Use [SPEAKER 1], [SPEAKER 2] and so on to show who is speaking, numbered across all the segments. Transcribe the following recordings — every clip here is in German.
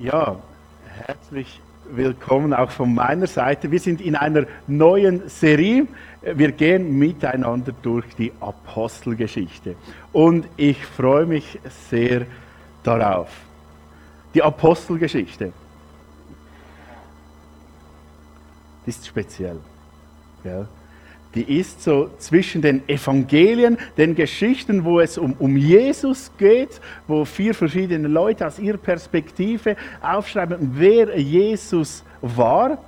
[SPEAKER 1] Ja, herzlich willkommen auch von meiner Seite. Wir sind in einer neuen Serie. Wir gehen miteinander durch die Apostelgeschichte. Und ich freue mich sehr darauf. Die Apostelgeschichte. Die ist speziell. Gell? Die ist so zwischen den Evangelien, den Geschichten, wo es um, um Jesus geht, wo vier verschiedene Leute aus ihrer Perspektive aufschreiben, wer Jesus war.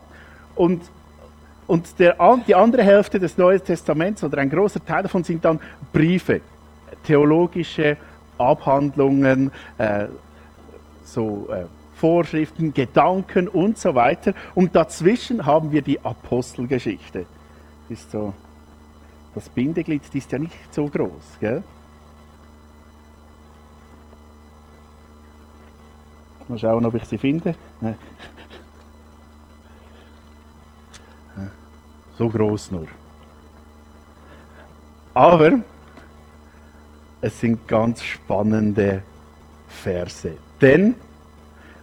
[SPEAKER 1] Und, und der, die andere Hälfte des Neuen Testaments oder ein großer Teil davon sind dann Briefe, theologische Abhandlungen, äh, so äh, Vorschriften, Gedanken und so weiter. Und dazwischen haben wir die Apostelgeschichte ist so, das Bindeglied ist ja nicht so groß, gell? Mal schauen, ob ich sie finde. So groß nur. Aber es sind ganz spannende Verse. Denn,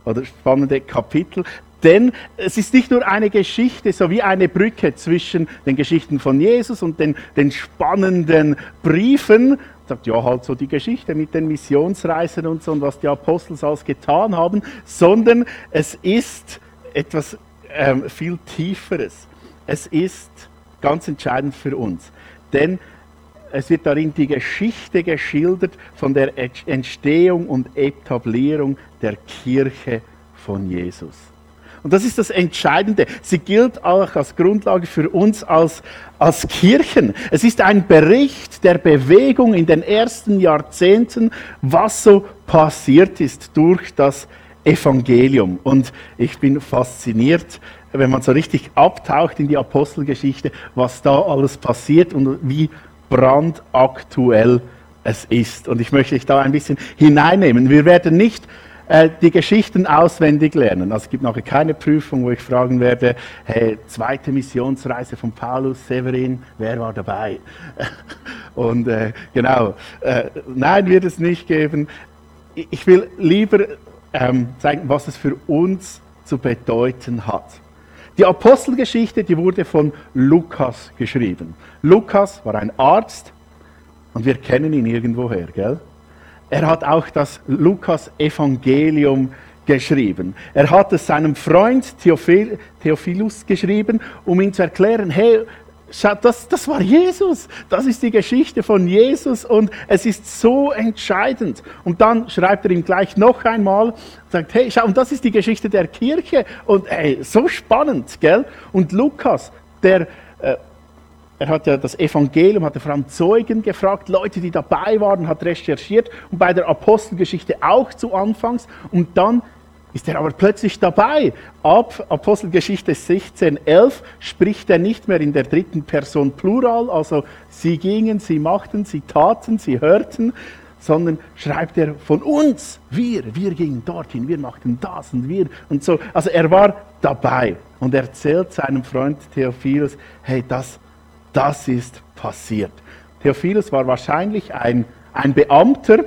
[SPEAKER 1] oder spannende Kapitel, denn es ist nicht nur eine Geschichte, so wie eine Brücke zwischen den Geschichten von Jesus und den, den spannenden Briefen. Sagt ja halt so die Geschichte mit den Missionsreisen und so und was die Apostel alles getan haben, sondern es ist etwas ähm, viel Tieferes. Es ist ganz entscheidend für uns. Denn es wird darin die Geschichte geschildert von der Entstehung und Etablierung der Kirche von Jesus. Und das ist das Entscheidende. Sie gilt auch als Grundlage für uns als, als Kirchen. Es ist ein Bericht der Bewegung in den ersten Jahrzehnten, was so passiert ist durch das Evangelium. Und ich bin fasziniert, wenn man so richtig abtaucht in die Apostelgeschichte, was da alles passiert und wie brandaktuell es ist. Und ich möchte dich da ein bisschen hineinnehmen. Wir werden nicht äh, die Geschichten auswendig lernen. Also es gibt nachher keine Prüfung, wo ich fragen werde, hey, zweite Missionsreise von Paulus, Severin, wer war dabei? Und äh, genau, äh, nein, wird es nicht geben. Ich will lieber ähm, zeigen, was es für uns zu bedeuten hat. Die Apostelgeschichte, die wurde von Lukas geschrieben. Lukas war ein Arzt und wir kennen ihn irgendwoher, gell? Er hat auch das Lukas-Evangelium geschrieben. Er hat es seinem Freund Theophil, Theophilus geschrieben, um ihm zu erklären, hey, Schaut, das, das war Jesus. Das ist die Geschichte von Jesus und es ist so entscheidend. Und dann schreibt er ihm gleich noch einmal, sagt, hey, schau, und das ist die Geschichte der Kirche und hey, so spannend, gell? Und Lukas, der äh, er hat ja das Evangelium, hat er vor allem Zeugen gefragt, Leute, die dabei waren, hat recherchiert und bei der Apostelgeschichte auch zu Anfangs. Und dann ist er aber plötzlich dabei. Ab Apostelgeschichte 16, 11 spricht er nicht mehr in der dritten Person Plural, also sie gingen, sie machten, sie taten, sie hörten, sondern schreibt er von uns, wir, wir gingen dorthin, wir machten das und wir und so. Also er war dabei und erzählt seinem Freund Theophilus, hey, das das ist passiert. Theophilus war wahrscheinlich ein, ein Beamter,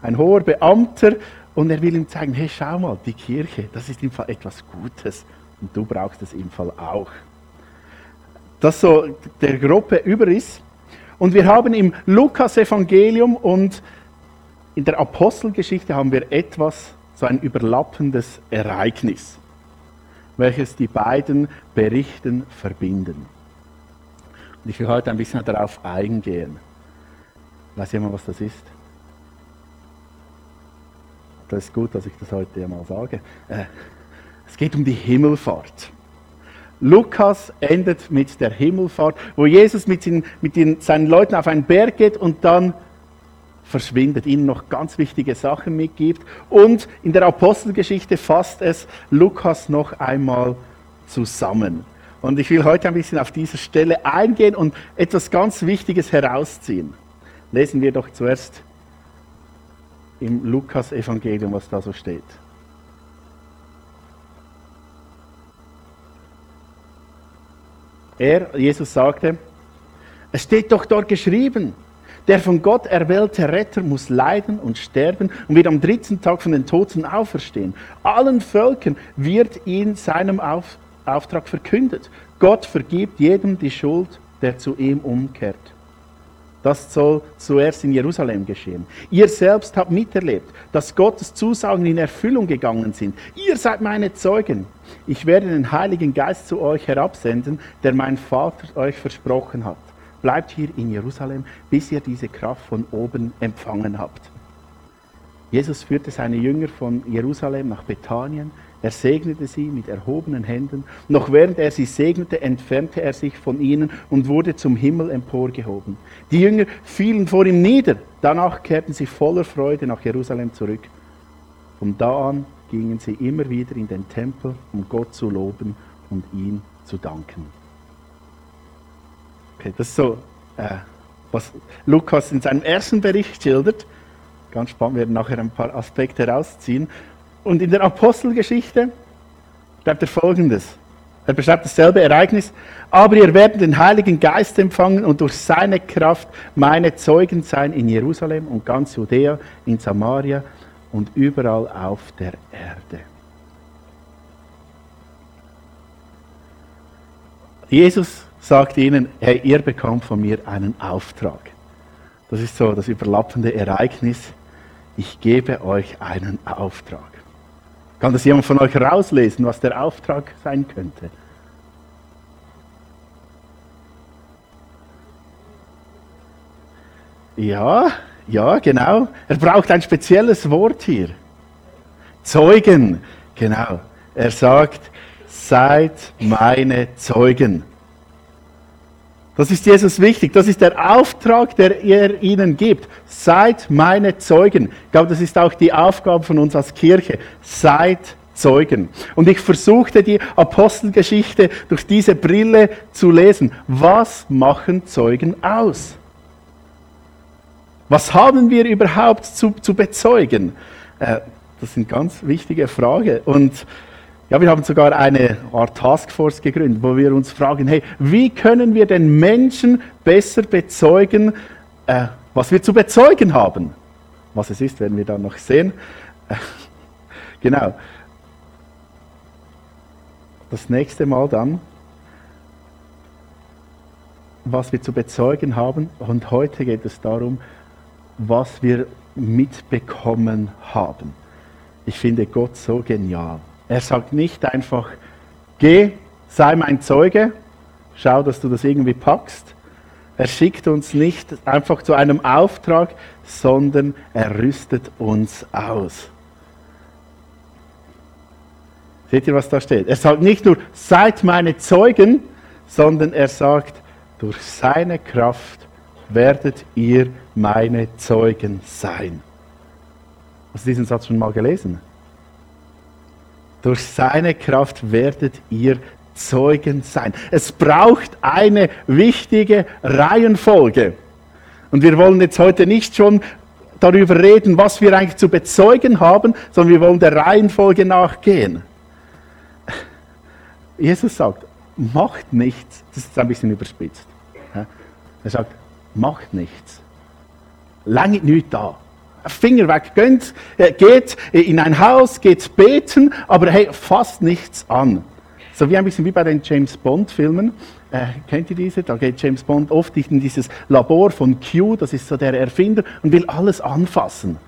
[SPEAKER 1] ein hoher Beamter, und er will ihm zeigen, hey, schau mal, die Kirche, das ist im Fall etwas Gutes und du brauchst es im Fall auch. Das so der grobe Überriss. Und wir haben im Lukas-Evangelium und in der Apostelgeschichte haben wir etwas, so ein überlappendes Ereignis, welches die beiden Berichten verbinden. Und ich will heute ein bisschen darauf eingehen. Weiß jemand, was das ist? Das ist gut, dass ich das heute einmal sage. Äh, es geht um die Himmelfahrt. Lukas endet mit der Himmelfahrt, wo Jesus mit, den, mit den, seinen Leuten auf einen Berg geht und dann verschwindet, ihnen noch ganz wichtige Sachen mitgibt. Und in der Apostelgeschichte fasst es Lukas noch einmal zusammen. Und ich will heute ein bisschen auf diese Stelle eingehen und etwas ganz Wichtiges herausziehen. Lesen wir doch zuerst im Lukas-Evangelium, was da so steht. Er, Jesus sagte, es steht doch dort geschrieben, Der von Gott erwählte Retter muss leiden und sterben und wird am dritten Tag von den Toten auferstehen. Allen Völkern wird in seinem Auf Auftrag verkündet. Gott vergibt jedem die Schuld, der zu ihm umkehrt. Das soll zuerst in Jerusalem geschehen. Ihr selbst habt miterlebt, dass Gottes Zusagen in Erfüllung gegangen sind. Ihr seid meine Zeugen. Ich werde den Heiligen Geist zu euch herabsenden, der mein Vater euch versprochen hat. Bleibt hier in Jerusalem, bis ihr diese Kraft von oben empfangen habt. Jesus führte seine Jünger von Jerusalem nach Bethanien. Er segnete sie mit erhobenen Händen. Noch während er sie segnete, entfernte er sich von ihnen und wurde zum Himmel emporgehoben. Die Jünger fielen vor ihm nieder. Danach kehrten sie voller Freude nach Jerusalem zurück. Von da an gingen sie immer wieder in den Tempel, um Gott zu loben und ihm zu danken. Okay, das ist so, äh, was Lukas in seinem ersten Bericht schildert. Ganz spannend, wir werden nachher ein paar Aspekte herausziehen. Und in der Apostelgeschichte schreibt er folgendes. Er beschreibt dasselbe Ereignis. Aber ihr werdet den Heiligen Geist empfangen und durch seine Kraft meine Zeugen sein in Jerusalem und ganz Judäa, in Samaria und überall auf der Erde. Jesus sagt ihnen, hey, ihr bekommt von mir einen Auftrag. Das ist so das überlappende Ereignis. Ich gebe euch einen Auftrag. Kann das jemand von euch rauslesen, was der Auftrag sein könnte? Ja, ja, genau. Er braucht ein spezielles Wort hier. Zeugen, genau. Er sagt, seid meine Zeugen. Das ist Jesus wichtig. Das ist der Auftrag, der er ihnen gibt. Seid meine Zeugen. Ich glaube, das ist auch die Aufgabe von uns als Kirche. Seid Zeugen. Und ich versuchte die Apostelgeschichte durch diese Brille zu lesen. Was machen Zeugen aus? Was haben wir überhaupt zu, zu bezeugen? Äh, das sind ganz wichtige Fragen. Und ja, wir haben sogar eine Art Taskforce gegründet, wo wir uns fragen, hey, wie können wir den Menschen besser bezeugen, äh, was wir zu bezeugen haben? Was es ist, werden wir dann noch sehen. Genau. Das nächste Mal dann, was wir zu bezeugen haben. Und heute geht es darum, was wir mitbekommen haben. Ich finde Gott so genial. Er sagt nicht einfach, geh, sei mein Zeuge, schau, dass du das irgendwie packst. Er schickt uns nicht einfach zu einem Auftrag, sondern er rüstet uns aus. Seht ihr, was da steht? Er sagt nicht nur, seid meine Zeugen, sondern er sagt, durch seine Kraft werdet ihr meine Zeugen sein. Hast du diesen Satz schon mal gelesen? Durch seine Kraft werdet ihr Zeugen sein. Es braucht eine wichtige Reihenfolge. Und wir wollen jetzt heute nicht schon darüber reden, was wir eigentlich zu bezeugen haben, sondern wir wollen der Reihenfolge nachgehen. Jesus sagt, macht nichts, das ist ein bisschen überspitzt. Er sagt, macht nichts. Lange nicht da. Finger weg, geht, äh, geht in ein Haus, geht beten, aber hey, fasst nichts an. So wie ein bisschen wie bei den James Bond Filmen. Äh, kennt ihr diese? Da geht James Bond oft in dieses Labor von Q, das ist so der Erfinder, und will alles anfassen.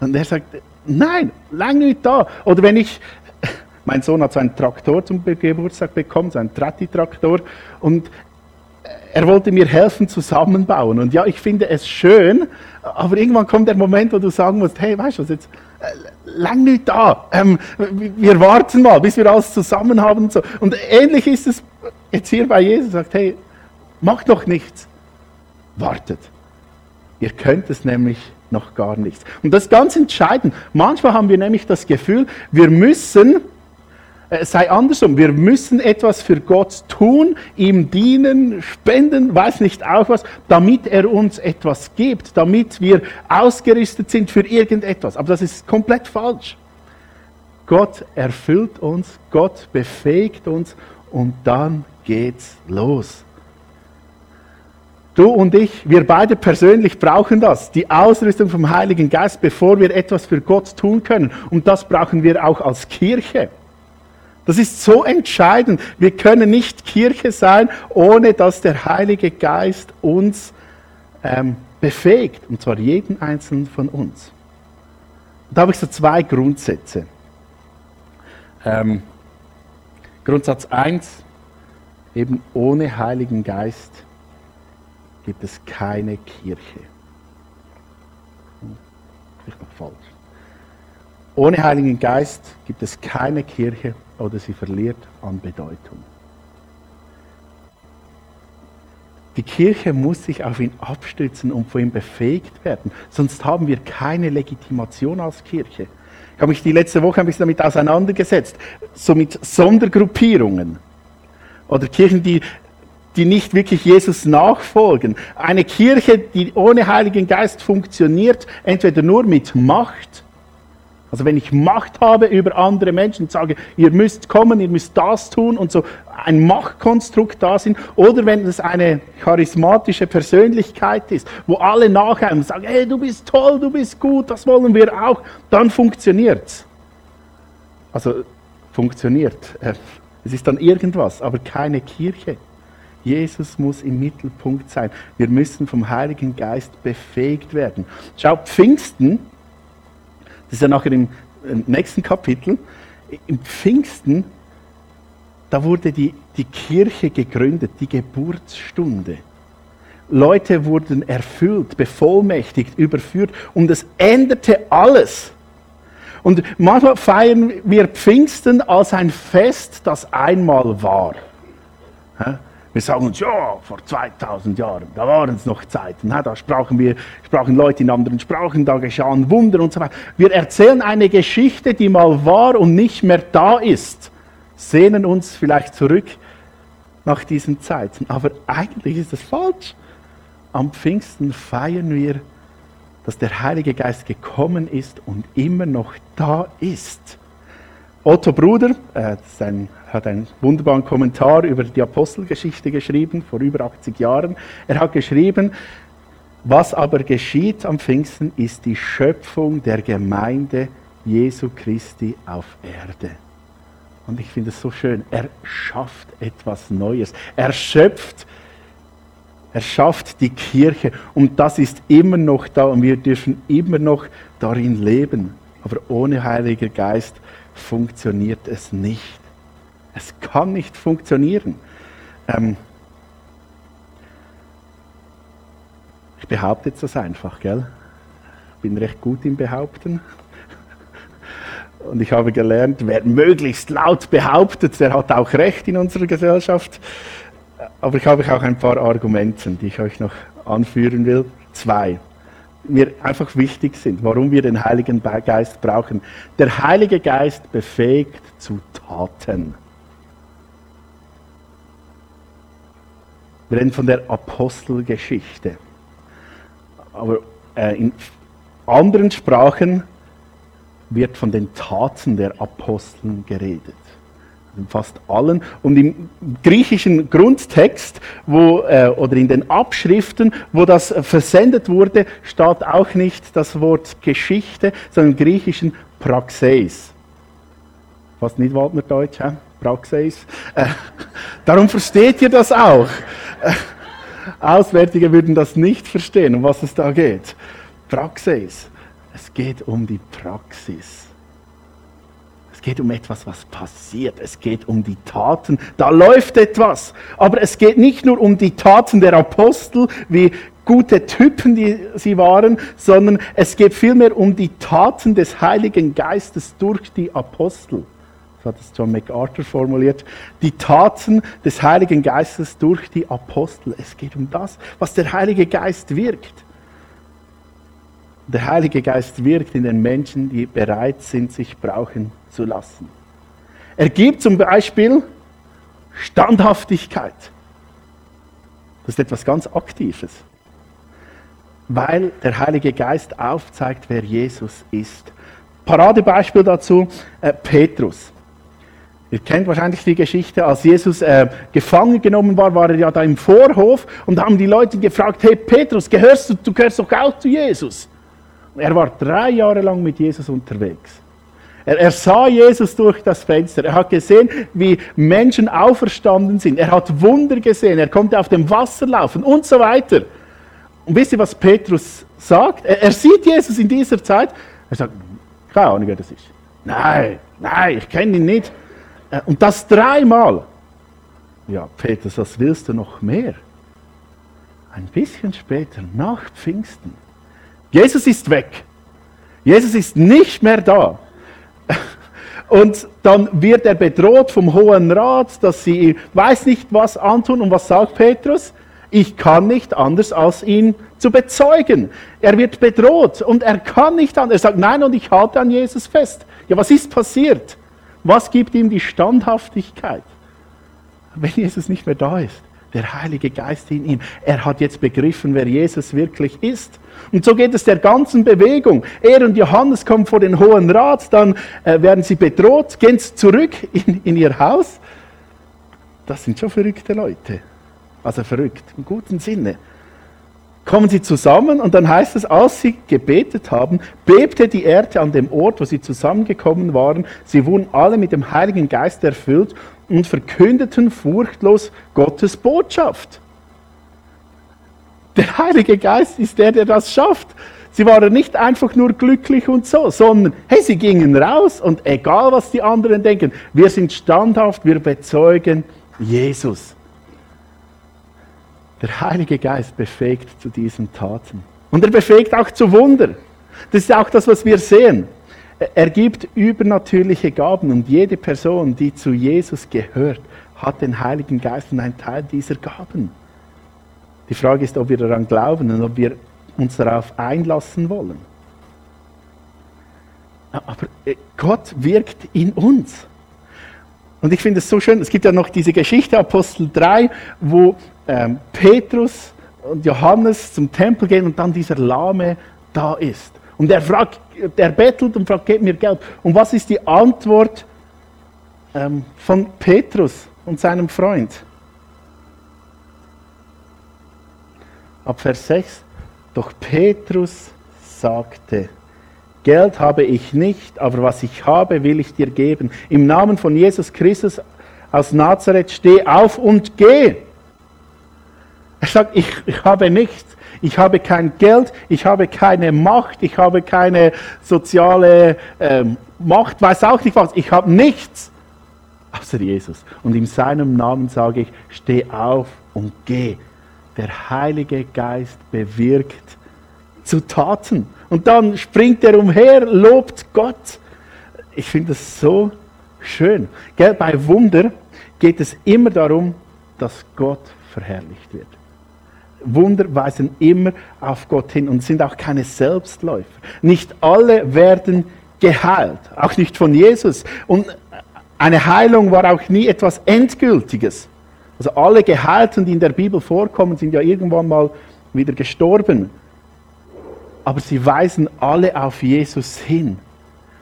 [SPEAKER 1] Und er sagt, nein, lange nicht da. Oder wenn ich, mein Sohn hat so einen Traktor zum Geburtstag bekommen, so einen Tratti-Traktor, und er wollte mir helfen zusammenbauen. Und ja, ich finde es schön, aber irgendwann kommt der Moment, wo du sagen musst, hey, weißt du was, jetzt äh, lang nicht da. Ähm, wir warten mal, bis wir alles zusammen haben. Und, so. und ähnlich ist es jetzt hier bei Jesus, sagt, hey, macht doch nichts. Wartet. Ihr könnt es nämlich noch gar nichts. Und das ist ganz entscheidend. Manchmal haben wir nämlich das Gefühl, wir müssen äh, sei andersrum. Wir müssen etwas für Gott tun, ihm dienen, spenden, weiß nicht auch was, damit er uns etwas gibt, damit wir ausgerüstet sind für irgendetwas. Aber das ist komplett falsch. Gott erfüllt uns, Gott befähigt uns und dann geht's los. Du und ich, wir beide persönlich brauchen das, die Ausrüstung vom Heiligen Geist, bevor wir etwas für Gott tun können. Und das brauchen wir auch als Kirche. Das ist so entscheidend. Wir können nicht Kirche sein, ohne dass der Heilige Geist uns ähm, befähigt, und zwar jeden einzelnen von uns. Da habe ich so zwei Grundsätze. Ähm, Grundsatz 1, eben ohne Heiligen Geist gibt es keine Kirche. Vielleicht noch falsch. Ohne Heiligen Geist gibt es keine Kirche oder sie verliert an Bedeutung. Die Kirche muss sich auf ihn abstützen und von ihm befähigt werden. Sonst haben wir keine Legitimation als Kirche. Ich habe mich die letzte Woche ein bisschen damit auseinandergesetzt. So mit Sondergruppierungen. Oder Kirchen, die, die nicht wirklich Jesus nachfolgen. Eine Kirche, die ohne Heiligen Geist funktioniert, entweder nur mit Macht also wenn ich Macht habe über andere Menschen und sage, ihr müsst kommen, ihr müsst das tun und so ein Machtkonstrukt da sind, oder wenn es eine charismatische Persönlichkeit ist, wo alle nachher und sagen, hey, du bist toll, du bist gut, das wollen wir auch, dann funktioniert es. Also funktioniert. Äh, es ist dann irgendwas, aber keine Kirche. Jesus muss im Mittelpunkt sein. Wir müssen vom Heiligen Geist befähigt werden. Schau, Pfingsten das ist ja nachher im nächsten Kapitel. Im Pfingsten, da wurde die, die Kirche gegründet, die Geburtsstunde. Leute wurden erfüllt, bevollmächtigt, überführt und es änderte alles. Und manchmal feiern wir Pfingsten als ein Fest, das einmal war. Wir sagen uns, ja, vor 2000 Jahren, da waren es noch Zeiten, da sprachen wir, sprachen Leute in anderen Sprachen, da geschahen Wunder und so weiter. Wir erzählen eine Geschichte, die mal war und nicht mehr da ist, sehnen uns vielleicht zurück nach diesen Zeiten. Aber eigentlich ist das falsch. Am Pfingsten feiern wir, dass der Heilige Geist gekommen ist und immer noch da ist. Otto Bruder, äh, ein, hat einen wunderbaren Kommentar über die Apostelgeschichte geschrieben, vor über 80 Jahren. Er hat geschrieben, was aber geschieht am Pfingsten, ist die Schöpfung der Gemeinde Jesu Christi auf Erde. Und ich finde es so schön. Er schafft etwas Neues. Er schöpft, er schafft die Kirche. Und das ist immer noch da. Und wir dürfen immer noch darin leben. Aber ohne Heiliger Geist funktioniert es nicht. Es kann nicht funktionieren. Ähm ich behaupte jetzt das einfach, gell? Ich bin recht gut im Behaupten. Und ich habe gelernt, wer möglichst laut behauptet, der hat auch Recht in unserer Gesellschaft. Aber ich habe auch ein paar Argumente, die ich euch noch anführen will. Zwei mir einfach wichtig sind, warum wir den Heiligen Geist brauchen. Der Heilige Geist befähigt zu Taten. Wir reden von der Apostelgeschichte. Aber äh, in anderen Sprachen wird von den Taten der Aposteln geredet in fast allen. Und im griechischen Grundtext wo, äh, oder in den Abschriften, wo das versendet wurde, steht auch nicht das Wort Geschichte, sondern im griechischen Praxeis. Fast nicht Waldnerdeutsch, hä? Praxeis. Äh, darum versteht ihr das auch. Äh, Auswärtige würden das nicht verstehen, um was es da geht. Praxis. Es geht um die Praxis. Es geht um etwas, was passiert. Es geht um die Taten. Da läuft etwas. Aber es geht nicht nur um die Taten der Apostel, wie gute Typen die sie waren, sondern es geht vielmehr um die Taten des Heiligen Geistes durch die Apostel. So hat es John MacArthur formuliert. Die Taten des Heiligen Geistes durch die Apostel. Es geht um das, was der Heilige Geist wirkt. Der Heilige Geist wirkt in den Menschen, die bereit sind, sich brauchen zu lassen. Er gibt zum Beispiel Standhaftigkeit. Das ist etwas ganz Aktives, weil der Heilige Geist aufzeigt, wer Jesus ist. Paradebeispiel dazu, äh, Petrus. Ihr kennt wahrscheinlich die Geschichte, als Jesus äh, gefangen genommen war, war er ja da im Vorhof und haben die Leute gefragt, hey Petrus, gehörst du, du gehörst doch auch zu Jesus. Er war drei Jahre lang mit Jesus unterwegs. Er, er, sah Jesus durch das Fenster. Er hat gesehen, wie Menschen auferstanden sind. Er hat Wunder gesehen. Er konnte auf dem Wasser laufen und so weiter. Und wisst ihr, was Petrus sagt? Er, er sieht Jesus in dieser Zeit. Er sagt, keine Ahnung, wer das ist. Nein, nein, ich kenne ihn nicht. Äh, und das dreimal. Ja, Petrus, was willst du noch mehr? Ein bisschen später, nach Pfingsten. Jesus ist weg. Jesus ist nicht mehr da. Und dann wird er bedroht vom Hohen Rat, dass sie weiß nicht was antun. Und was sagt Petrus? Ich kann nicht anders, als ihn zu bezeugen. Er wird bedroht und er kann nicht anders. Er sagt, nein, und ich halte an Jesus fest. Ja, was ist passiert? Was gibt ihm die Standhaftigkeit, wenn Jesus nicht mehr da ist? Der Heilige Geist in ihm. Er hat jetzt begriffen, wer Jesus wirklich ist. Und so geht es der ganzen Bewegung. Er und Johannes kommen vor den Hohen Rat, dann äh, werden sie bedroht, gehen zurück in, in ihr Haus. Das sind schon verrückte Leute. Also verrückt, im guten Sinne kommen sie zusammen und dann heißt es, als sie gebetet haben, bebte die Erde an dem Ort, wo sie zusammengekommen waren. Sie wurden alle mit dem Heiligen Geist erfüllt und verkündeten furchtlos Gottes Botschaft. Der Heilige Geist ist der, der das schafft. Sie waren nicht einfach nur glücklich und so, sondern hey, sie gingen raus und egal was die anderen denken, wir sind standhaft, wir bezeugen Jesus. Der Heilige Geist befähigt zu diesen Taten. Und er befähigt auch zu Wunder. Das ist auch das, was wir sehen. Er gibt übernatürliche Gaben und jede Person, die zu Jesus gehört, hat den Heiligen Geist und einen Teil dieser Gaben. Die Frage ist, ob wir daran glauben und ob wir uns darauf einlassen wollen. Aber äh, Gott wirkt in uns. Und ich finde es so schön, es gibt ja noch diese Geschichte, Apostel 3, wo ähm, Petrus und Johannes zum Tempel gehen und dann dieser Lahme da ist. Und er fragt, der bettelt und fragt, gib mir Geld. Und was ist die Antwort ähm, von Petrus und seinem Freund? Ab Vers 6. Doch Petrus sagte, Geld habe ich nicht, aber was ich habe, will ich dir geben. Im Namen von Jesus Christus aus Nazareth steh auf und geh. Er sagt, ich, ich habe nichts. Ich habe kein Geld, ich habe keine Macht, ich habe keine soziale ähm, Macht, weiß auch nicht was. Ich habe nichts außer Jesus. Und in seinem Namen sage ich, steh auf und geh. Der Heilige Geist bewirkt zu Taten. Und dann springt er umher, lobt Gott. Ich finde das so schön. Gell? Bei Wunder geht es immer darum, dass Gott verherrlicht wird. Wunder weisen immer auf Gott hin und sind auch keine Selbstläufer. Nicht alle werden geheilt, auch nicht von Jesus. Und eine Heilung war auch nie etwas Endgültiges. Also alle Geheilten, die in der Bibel vorkommen, sind ja irgendwann mal wieder gestorben aber sie weisen alle auf Jesus hin.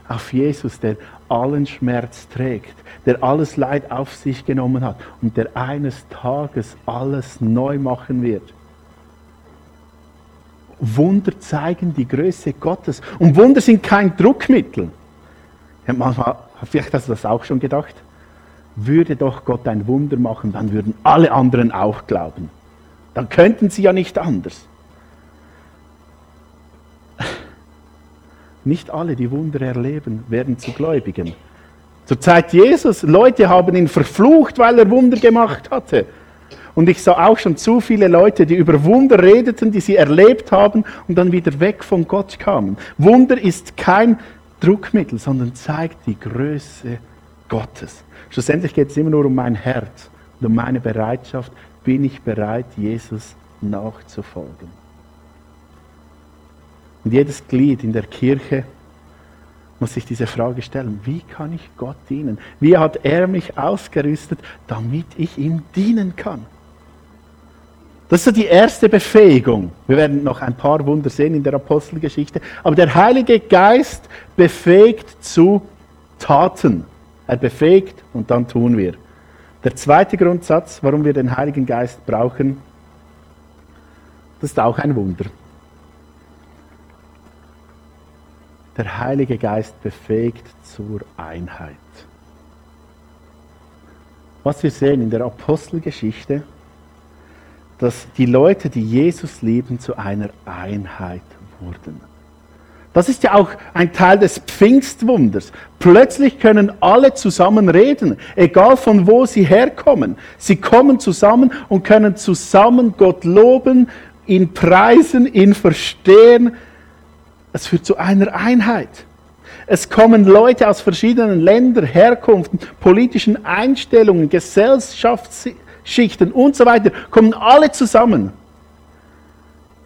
[SPEAKER 1] Auf Jesus, der allen Schmerz trägt, der alles Leid auf sich genommen hat und der eines Tages alles neu machen wird. Wunder zeigen die Größe Gottes. Und Wunder sind kein Druckmittel. Ja, manchmal, vielleicht hast du das auch schon gedacht. Würde doch Gott ein Wunder machen, dann würden alle anderen auch glauben. Dann könnten sie ja nicht anders. Nicht alle, die Wunder erleben, werden zu Gläubigen. Zur Zeit Jesus, Leute haben ihn verflucht, weil er Wunder gemacht hatte. Und ich sah auch schon zu viele Leute, die über Wunder redeten, die sie erlebt haben und dann wieder weg von Gott kamen. Wunder ist kein Druckmittel, sondern zeigt die Größe Gottes. Schlussendlich geht es immer nur um mein Herz und um meine Bereitschaft. Bin ich bereit, Jesus nachzufolgen? Und jedes Glied in der Kirche muss sich diese Frage stellen, wie kann ich Gott dienen? Wie hat er mich ausgerüstet, damit ich ihm dienen kann? Das ist so die erste Befähigung. Wir werden noch ein paar Wunder sehen in der Apostelgeschichte. Aber der Heilige Geist befähigt zu Taten. Er befähigt und dann tun wir. Der zweite Grundsatz, warum wir den Heiligen Geist brauchen, das ist auch ein Wunder. Der Heilige Geist befähigt zur Einheit. Was wir sehen in der Apostelgeschichte, dass die Leute, die Jesus lieben, zu einer Einheit wurden. Das ist ja auch ein Teil des Pfingstwunders. Plötzlich können alle zusammen reden, egal von wo sie herkommen. Sie kommen zusammen und können zusammen Gott loben, ihn preisen, ihn verstehen. Es führt zu einer Einheit. Es kommen Leute aus verschiedenen Ländern, Herkunften, politischen Einstellungen, Gesellschaftsschichten und so weiter, kommen alle zusammen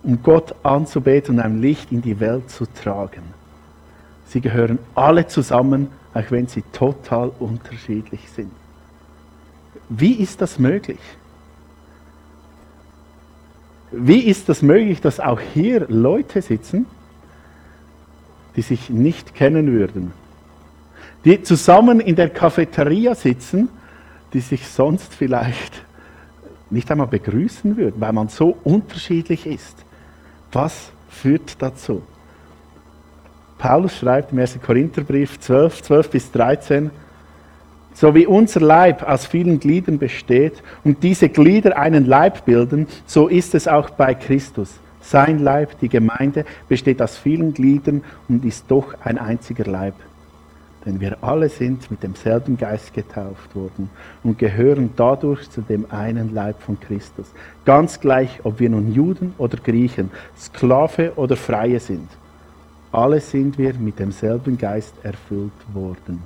[SPEAKER 1] um Gott anzubeten und ein Licht in die Welt zu tragen. Sie gehören alle zusammen, auch wenn sie total unterschiedlich sind. Wie ist das möglich? Wie ist das möglich, dass auch hier Leute sitzen, die sich nicht kennen würden? Die zusammen in der Cafeteria sitzen, die sich sonst vielleicht nicht einmal begrüßen würden, weil man so unterschiedlich ist. Was führt dazu? Paulus schreibt im 1. Korintherbrief 12, 12 bis 13, so wie unser Leib aus vielen Gliedern besteht und diese Glieder einen Leib bilden, so ist es auch bei Christus. Sein Leib, die Gemeinde, besteht aus vielen Gliedern und ist doch ein einziger Leib. Denn wir alle sind mit demselben Geist getauft worden und gehören dadurch zu dem einen Leib von Christus. Ganz gleich, ob wir nun Juden oder Griechen, Sklave oder Freie sind. Alle sind wir mit demselben Geist erfüllt worden.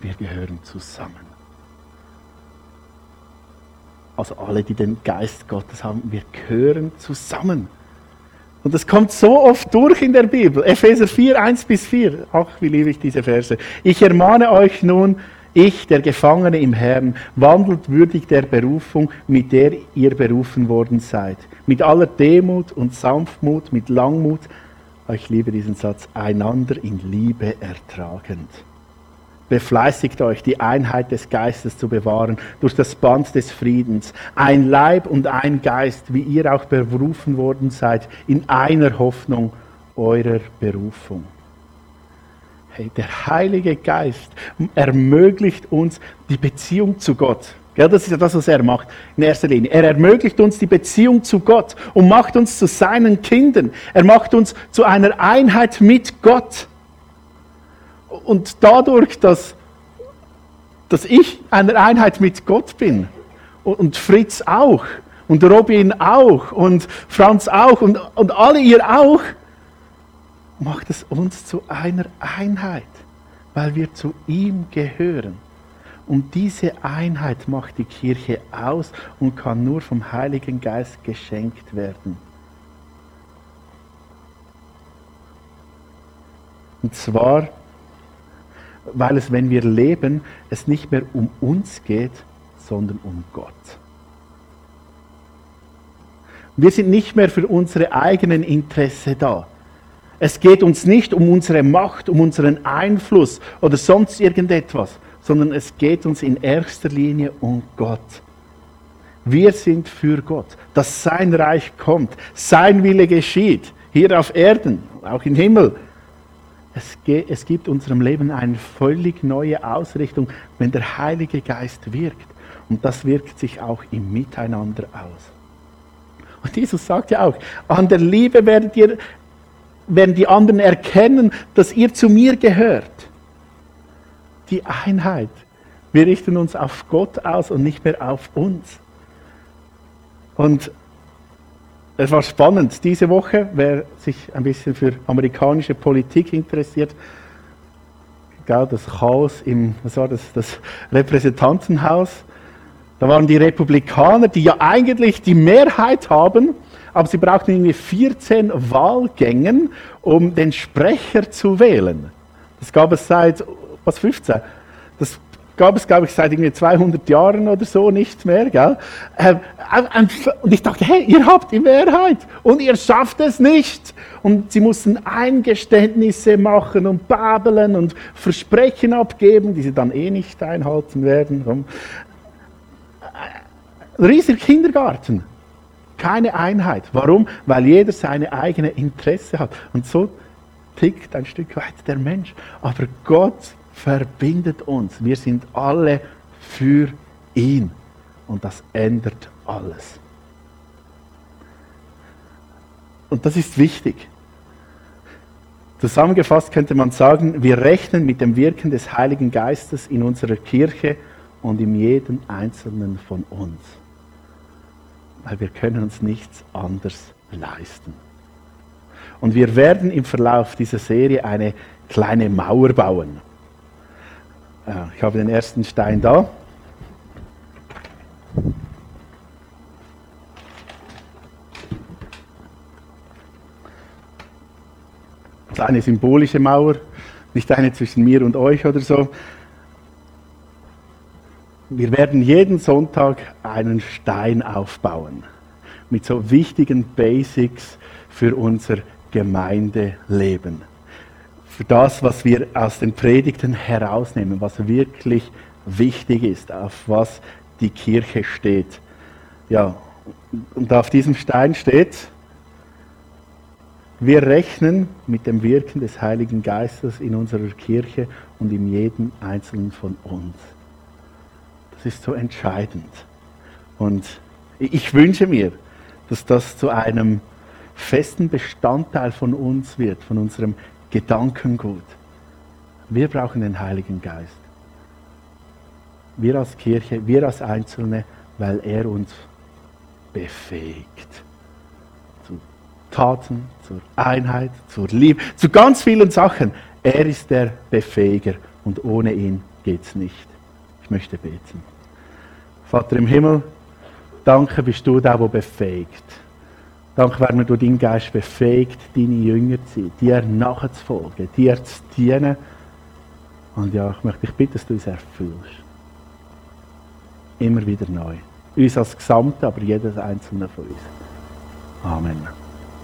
[SPEAKER 1] Wir gehören zusammen. Also alle, die den Geist Gottes haben, wir gehören zusammen. Und das kommt so oft durch in der Bibel. Epheser 4, 1 bis 4. Ach, wie liebe ich diese Verse. Ich ermahne euch nun, ich, der Gefangene im Herrn, wandelt würdig der Berufung, mit der ihr berufen worden seid. Mit aller Demut und Sanftmut, mit Langmut, ich liebe diesen Satz, einander in Liebe ertragend. Befleißigt euch, die Einheit des Geistes zu bewahren durch das Band des Friedens. Ein Leib und ein Geist, wie ihr auch berufen worden seid, in einer Hoffnung eurer Berufung. Hey, der Heilige Geist ermöglicht uns die Beziehung zu Gott. Ja, das ist ja das, was er macht in erster Linie. Er ermöglicht uns die Beziehung zu Gott und macht uns zu seinen Kindern. Er macht uns zu einer Einheit mit Gott. Und dadurch, dass, dass ich einer Einheit mit Gott bin. Und Fritz auch. Und Robin auch. Und Franz auch. Und, und alle ihr auch, macht es uns zu einer Einheit, weil wir zu ihm gehören. Und diese Einheit macht die Kirche aus und kann nur vom Heiligen Geist geschenkt werden. Und zwar weil es, wenn wir leben, es nicht mehr um uns geht, sondern um Gott. Wir sind nicht mehr für unsere eigenen Interesse da. Es geht uns nicht um unsere Macht, um unseren Einfluss oder sonst irgendetwas, sondern es geht uns in erster Linie um Gott. Wir sind für Gott, dass sein Reich kommt, sein Wille geschieht, hier auf Erden, auch im Himmel es, es gibt unserem Leben eine völlig neue Ausrichtung, wenn der Heilige Geist wirkt. Und das wirkt sich auch im Miteinander aus. Und Jesus sagt ja auch, an der Liebe werdet ihr, werden die anderen erkennen, dass ihr zu mir gehört. Die Einheit. Wir richten uns auf Gott aus und nicht mehr auf uns. Und es war spannend. Diese Woche, wer sich ein bisschen für amerikanische Politik interessiert, das Chaos im was war das, das Repräsentantenhaus. Da waren die Republikaner, die ja eigentlich die Mehrheit haben, aber sie brauchten irgendwie 14 Wahlgängen, um den Sprecher zu wählen. Das gab es seit was 15. Das gab es, glaube ich, seit irgendwie 200 Jahren oder so nichts mehr. Gell? Ähm, und ich dachte, hey, ihr habt die Mehrheit und ihr schafft es nicht. Und sie mussten Eingeständnisse machen und babeln und Versprechen abgeben, die sie dann eh nicht einhalten werden. Riesiger Kindergarten. Keine Einheit. Warum? Weil jeder seine eigene Interesse hat. Und so tickt ein Stück weit der Mensch. Aber Gott verbindet uns. Wir sind alle für ihn. Und das ändert alles. Und das ist wichtig. Zusammengefasst könnte man sagen, wir rechnen mit dem Wirken des Heiligen Geistes in unserer Kirche und in jedem Einzelnen von uns. Weil wir können uns nichts anderes leisten. Und wir werden im Verlauf dieser Serie eine kleine Mauer bauen. Ich habe den ersten Stein da. Eine symbolische Mauer, nicht eine zwischen mir und euch oder so. Wir werden jeden Sonntag einen Stein aufbauen mit so wichtigen Basics für unser Gemeindeleben für das, was wir aus den Predigten herausnehmen, was wirklich wichtig ist, auf was die Kirche steht. Ja, und auf diesem Stein steht, wir rechnen mit dem Wirken des Heiligen Geistes in unserer Kirche und in jedem Einzelnen von uns. Das ist so entscheidend. Und ich wünsche mir, dass das zu einem festen Bestandteil von uns wird, von unserem Gedankengut. Wir brauchen den Heiligen Geist. Wir als Kirche, wir als Einzelne, weil er uns befähigt. Zu Taten, zur Einheit, zur Liebe, zu ganz vielen Sachen. Er ist der Befähiger und ohne ihn geht es nicht. Ich möchte beten. Vater im Himmel, danke bist du der, der befähigt. Danke werden wir durch deinen Geist befähigt, deine Jünger zu sein, dir nachzufolgen, dir zu dienen. Und ja, ich möchte dich bitten, dass du uns erfüllst. Immer wieder neu. Uns als Gesamte, aber jedes einzelne von uns. Amen.